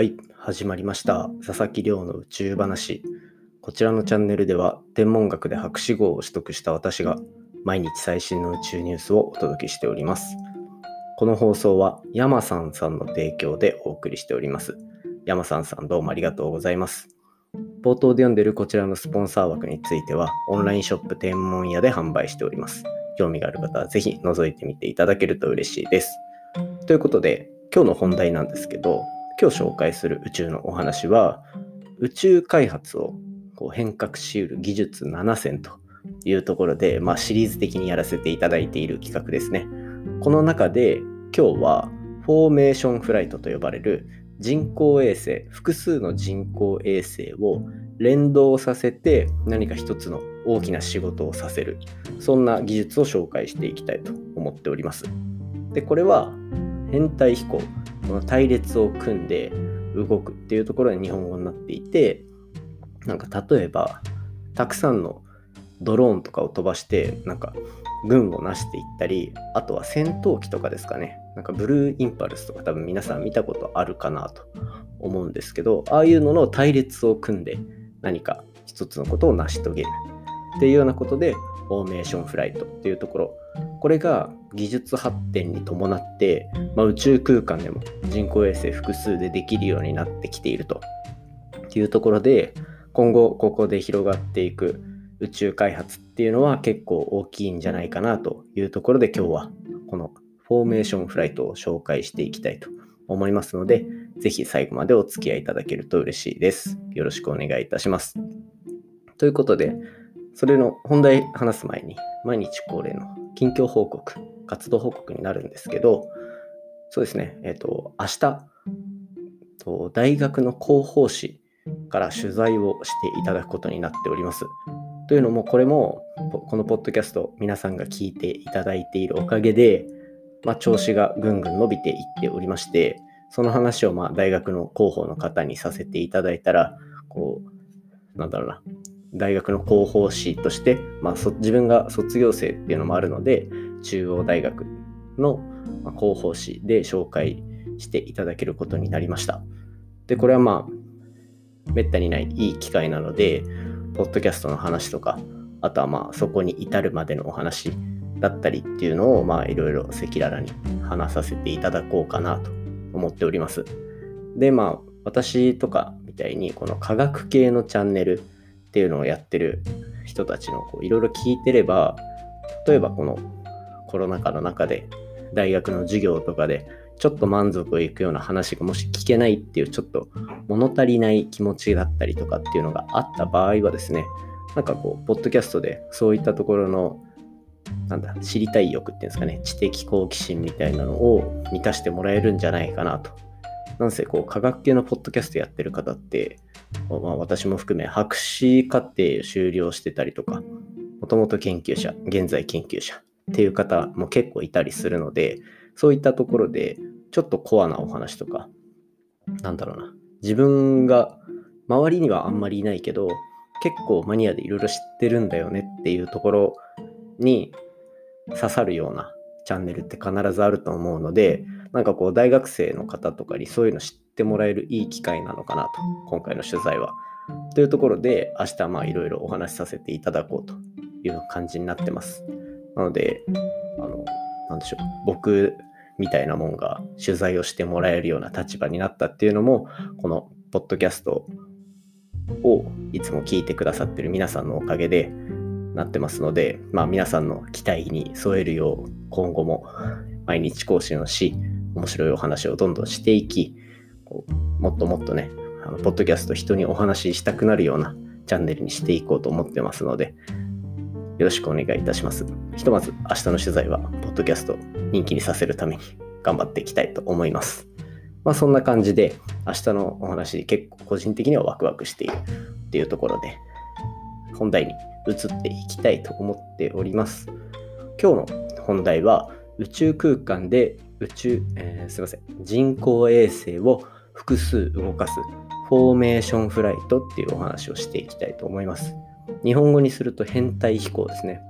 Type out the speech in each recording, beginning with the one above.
はい、始まりました。佐々木亮の宇宙話。こちらのチャンネルでは、天文学で博士号を取得した私が、毎日最新の宇宙ニュースをお届けしております。この放送は、山さんさんの提供でお送りしております。山さんさんどうもありがとうございます。冒頭で読んでるこちらのスポンサー枠については、オンラインショップ天文屋で販売しております。興味がある方はぜひ覗いてみていただけると嬉しいです。ということで、今日の本題なんですけど、今日紹介する宇宙のお話は、宇宙開発をこう変革しうる技術7選というところで、まあ、シリーズ的にやらせていただいている企画ですね。この中で今日はフォーメーションフライトと呼ばれる人工衛星、複数の人工衛星を連動させて何か一つの大きな仕事をさせる、そんな技術を紹介していきたいと思っております。で、これは編隊飛行、この隊列を組んで動くっていうところで日本語になっていて、なんか例えば、たくさんのドローンとかを飛ばして、なんか軍をなしていったり、あとは戦闘機とかですかね。なんかブルーインパルスとか多分皆さん見たことあるかなと思うんですけど、ああいうのの隊列を組んで何か一つのことを成し遂げるっていうようなことで、フォーメーションフライトっていうところ、これが技術発展に伴って、まあ、宇宙空間でも人工衛星複数でできるようになってきているというところで、今後ここで広がっていく宇宙開発っていうのは結構大きいんじゃないかなというところで今日はこのフォーメーションフライトを紹介していきたいと思いますので、ぜひ最後までお付き合いいただけると嬉しいです。よろしくお願いいたします。ということで、それの本題話す前に毎日恒例の近況報告、活動報告になるんですけど、そうですね、えっ、と、明日、と大学の広報誌から取材をしていただくことになっております。というのも、これも、このポッドキャスト、皆さんが聞いていただいているおかげで、まあ、調子がぐんぐん伸びていっておりまして、その話をまあ大学の広報の方にさせていただいたら、こう、なんだろうな、大学の広報誌として、まあ、自分が卒業生っていうのもあるので、中央大学の広報誌で紹介していただけることになりました。で、これはまあ、めったにないいい機会なので、ポッドキャストの話とか、あとはまあ、そこに至るまでのお話だったりっていうのを、まあ、いろいろ赤裸々に話させていただこうかなと思っております。で、まあ、私とかみたいに、この科学系のチャンネルっていうのをやってる人たちのいろいろ聞いてれば、例えばこのコロナ禍の中で大学の授業とかでちょっと満足いくような話がもし聞けないっていうちょっと物足りない気持ちだったりとかっていうのがあった場合はですね、なんかこう、ポッドキャストでそういったところのなんだ、知りたい欲っていうんですかね、知的好奇心みたいなのを満たしてもらえるんじゃないかなと。なんせ、こう、科学系のポッドキャストやってる方って、まあ、私も含め、博士課程を修了してたりとか、もともと研究者、現在研究者っていう方も結構いたりするので、そういったところで、ちょっとコアなお話とか、なんだろうな、自分が周りにはあんまりいないけど、結構マニアでいろいろ知ってるんだよねっていうところに刺さるようなチャンネルって必ずあると思うので、なんかこう大学生の方とかにそういうの知ってもらえるいい機会なのかなと、今回の取材は。というところで、明日まあいろいろお話しさせていただこうという感じになってます。なので、あの、なんでしょう、僕みたいなもんが取材をしてもらえるような立場になったっていうのも、このポッドキャストをいつも聞いてくださってる皆さんのおかげで、なってますので、まあ、皆さんの期待に添えるよう今後も毎日更新をし面白いお話をどんどんしていきもっともっとねあのポッドキャスト人にお話ししたくなるようなチャンネルにしていこうと思ってますのでよろしくお願いいたしますひとまず明日の取材はポッドキャストを人気にさせるために頑張っていきたいと思いますまあそんな感じで明日のお話結構個人的にはワクワクしているっていうところで本題に移っていきたいと思っております。今日の本題は宇宙空間で宇宙、えー、すいません、人工衛星を複数動かすフォーメーションフライトっていうお話をしていきたいと思います。日本語にすると編隊飛行ですね。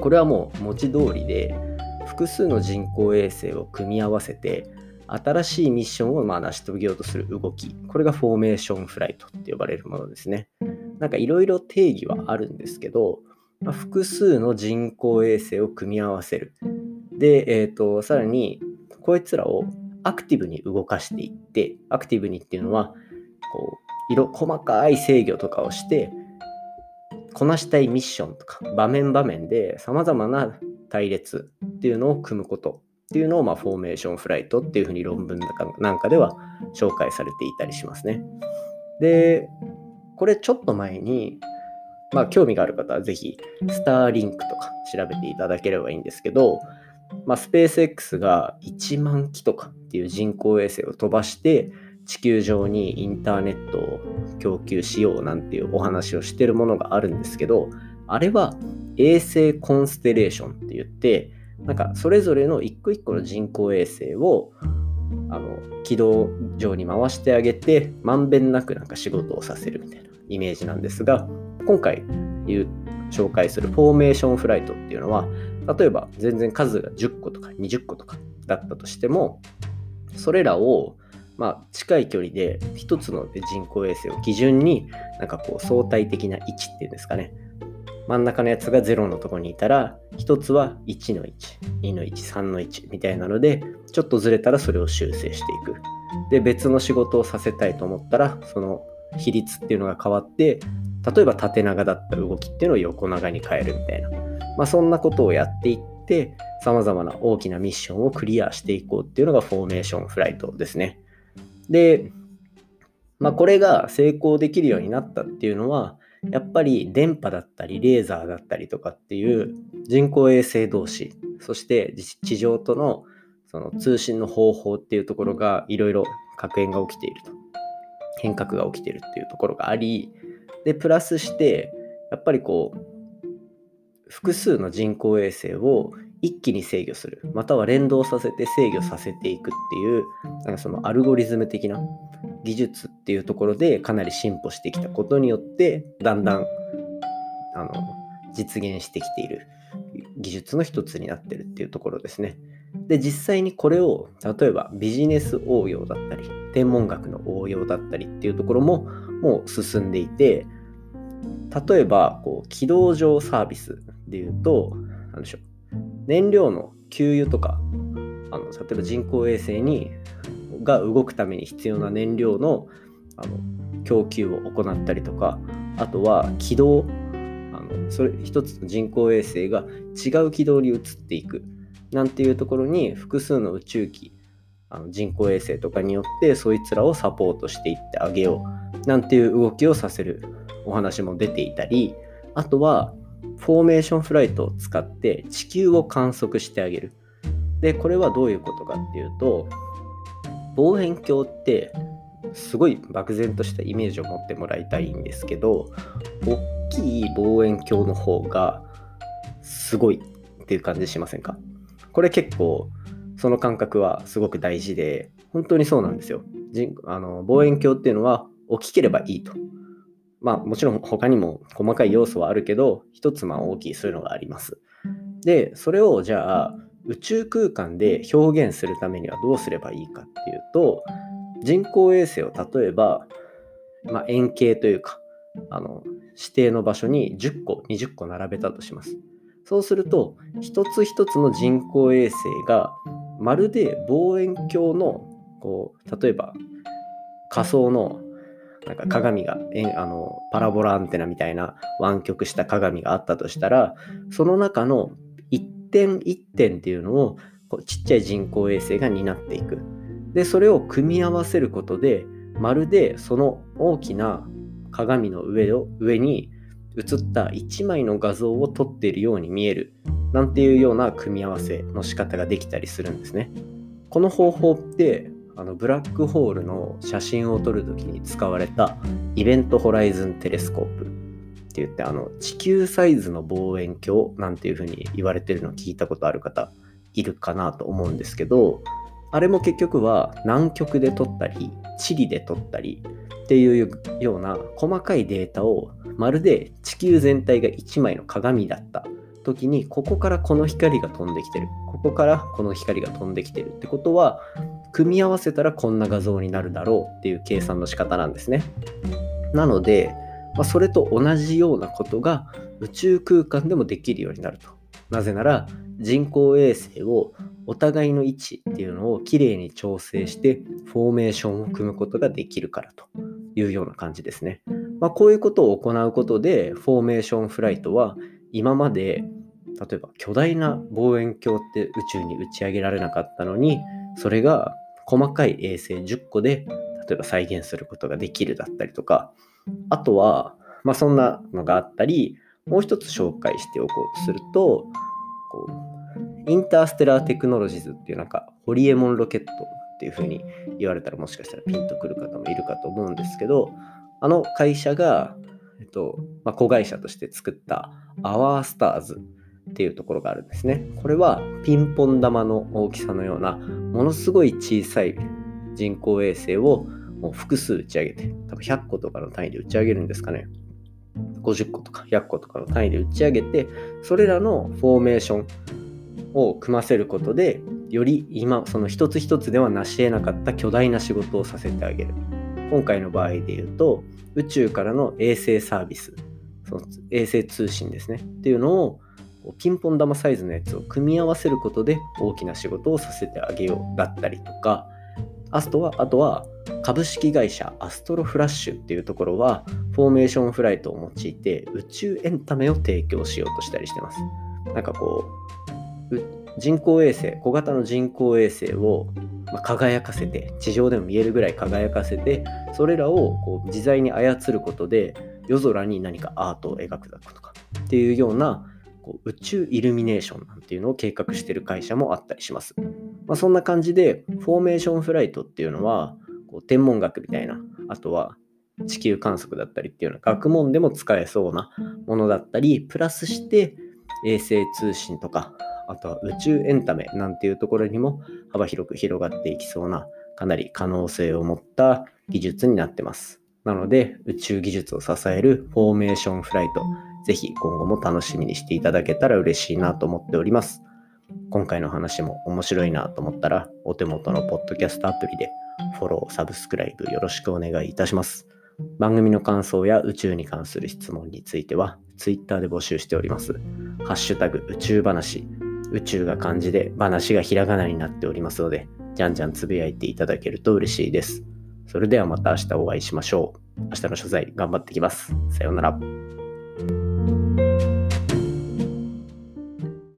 これはもう文字通りで複数の人工衛星を組み合わせて新しいミッションをまあ成し遂げようとする動き。これがフォーメーションフライトって呼ばれるものですね。なんかいろいろ定義はあるんですけど、まあ、複数の人工衛星を組み合わせる。で、えーと、さらにこいつらをアクティブに動かしていって、アクティブにっていうのは、こう色細かい制御とかをして、こなしたいミッションとか場面場面で様々な隊列っていうのを組むことっていうのを、まあ、フォーメーションフライトっていうふうに論文なんかでは紹介されていたりしますね。で、これちょっと前に、まあ、興味がある方はぜひ、スターリンクとか調べていただければいいんですけど、まあ、スペース X が1万機とかっていう人工衛星を飛ばして、地球上にインターネットを供給しようなんていうお話をしてるものがあるんですけど、あれは衛星コンステレーションって言って、なんかそれぞれの一個一個の人工衛星をあの軌道上に回してあげてまんべんなくなんか仕事をさせるみたいなイメージなんですが今回言う紹介するフォーメーションフライトっていうのは例えば全然数が10個とか20個とかだったとしてもそれらをまあ、近い距離で一つの人工衛星を基準になんかこう相対的な位置っていうんですかね真ん中のやつが0のとこにいたら、1つは1の1、2の1、3の1みたいなので、ちょっとずれたらそれを修正していく。で、別の仕事をさせたいと思ったら、その比率っていうのが変わって、例えば縦長だった動きっていうのを横長に変えるみたいな。まあ、そんなことをやっていって、様々な大きなミッションをクリアしていこうっていうのがフォーメーションフライトですね。で、まあ、これが成功できるようになったっていうのは、やっぱり電波だったりレーザーだったりとかっていう人工衛星同士そして地上とのその通信の方法っていうところがいろいろ確変が起きていると変革が起きているっていうところがありでプラスしてやっぱりこう複数の人工衛星を一気に制御するまたは連動させて制御させていくっていうなんかそのアルゴリズム的な技術っていうところでかなり進歩してきたことによってだんだんあの実現してきている技術の一つになってるっていうところですね。で実際にこれを例えばビジネス応用だったり天文学の応用だったりっていうところももう進んでいて例えばこう軌道上サービスでいうと何でしょう。燃料の給油とかあの例えば人工衛星にが動くために必要な燃料のあの供給を行ったりとかあとは軌道あのそれ一つの人工衛星が違う軌道に移っていくなんていうところに複数の宇宙機あの人工衛星とかによってそいつらをサポートしていってあげようなんていう動きをさせるお話も出ていたりあとはフォーメーションフライトを使って地球を観測してあげる。でこれはどういうことかっていうと望遠鏡ってすごい漠然としたイメージを持ってもらいたいんですけど大きい望遠鏡の方がすごいっていう感じしませんか？これ結構その感覚はすごく大事で本当にそうなんですよ。あの望遠鏡っていうのは大きければいいと。まあもちろん他にも細かい要素はあるけど一つまあ大きいそういうのがあります。でそれをじゃあ宇宙空間で表現するためにはどうすればいいかっていうと人工衛星を例えば、まあ、円形というかあの指定の場所に10個20個並べたとします。そうすると一つ一つの人工衛星がまるで望遠鏡のこう例えば仮想のなんか鏡があのパラボラアンテナみたいな湾曲した鏡があったとしたらその中の点一点っていうのをこうちっちゃい人工衛星が担っていく。で、それを組み合わせることで、まるでその大きな鏡の上を上に映った1枚の画像を撮っているように見えるなんていうような組み合わせの仕方ができたりするんですね。この方法ってあのブラックホールの写真を撮るときに使われたイベントホライズンテレスコープって言ってあの地球サイズの望遠鏡なんていう風に言われてるのを聞いたことある方いるかなと思うんですけどあれも結局は南極で撮ったりチリで撮ったりっていうような細かいデータをまるで地球全体が1枚の鏡だった時にここからこの光が飛んできてる。ここからこの光が飛んできてるってことは組み合わせたらこんな画像になるだろうっていう計算の仕方なんですね。なので、まあ、それと同じようなことが宇宙空間でもできるようになると。なぜなら人工衛星をお互いの位置っていうのをきれいに調整してフォーメーションを組むことができるからというような感じですね。まあ、こういうことを行うことでフォーメーションフライトは今まで例えば巨大な望遠鏡って宇宙に打ち上げられなかったのにそれが細かい衛星10個で例えば再現することができるだったりとか。あとは、まあ、そんなのがあったりもう一つ紹介しておこうとするとこうインターステラーテクノロジーズっていうなんかホリエモンロケットっていう風に言われたらもしかしたらピンとくる方もいるかと思うんですけどあの会社が、えっとまあ、子会社として作ったアワースターズっていうところがあるんですね。これはピンポン玉の大きさのようなものすごい小さい人工衛星をもう複数打ち上げて、多分100個とかの単位で打ち上げるんですかね。50個とか100個とかの単位で打ち上げて、それらのフォーメーションを組ませることで、より今、その一つ一つでは成し得なかった巨大な仕事をさせてあげる。今回の場合で言うと、宇宙からの衛星サービス、その衛星通信ですね。っていうのをピンポン玉サイズのやつを組み合わせることで大きな仕事をさせてあげようだったりとか、あとは、あとは株式会社アストロフラッシュっていうところはフォーメーションフライトを用いて宇宙エンタメを提供しようとしたりしてます。なんかこう、人工衛星、小型の人工衛星を輝かせて、地上でも見えるぐらい輝かせて、それらをこう自在に操ることで夜空に何かアートを描くだとかっていうようなこう宇宙イルミネーションなんていうのを計画してる会社もあったりします。まあ、そんな感じで、フォーメーションフライトっていうのは、こう天文学みたいな、あとは地球観測だったりっていうような学問でも使えそうなものだったり、プラスして衛星通信とか、あとは宇宙エンタメなんていうところにも幅広く広がっていきそうな、かなり可能性を持った技術になってます。なので、宇宙技術を支えるフォーメーションフライト、ぜひ今後も楽しみにしていただけたら嬉しいなと思っております。今回の話も面白いなと思ったら、お手元のポッドキャストアプリでフォロー、サブスクライブよろしくお願いいたします。番組の感想や宇宙に関する質問については、Twitter で募集しております。ハッシュタグ宇宙話、宇宙が漢字で話がひらがなになっておりますので、じゃんじゃんつぶやいていただけると嬉しいです。それではまた明日お会いしましょう。明日の所在頑張ってきます。さようなら。Thank you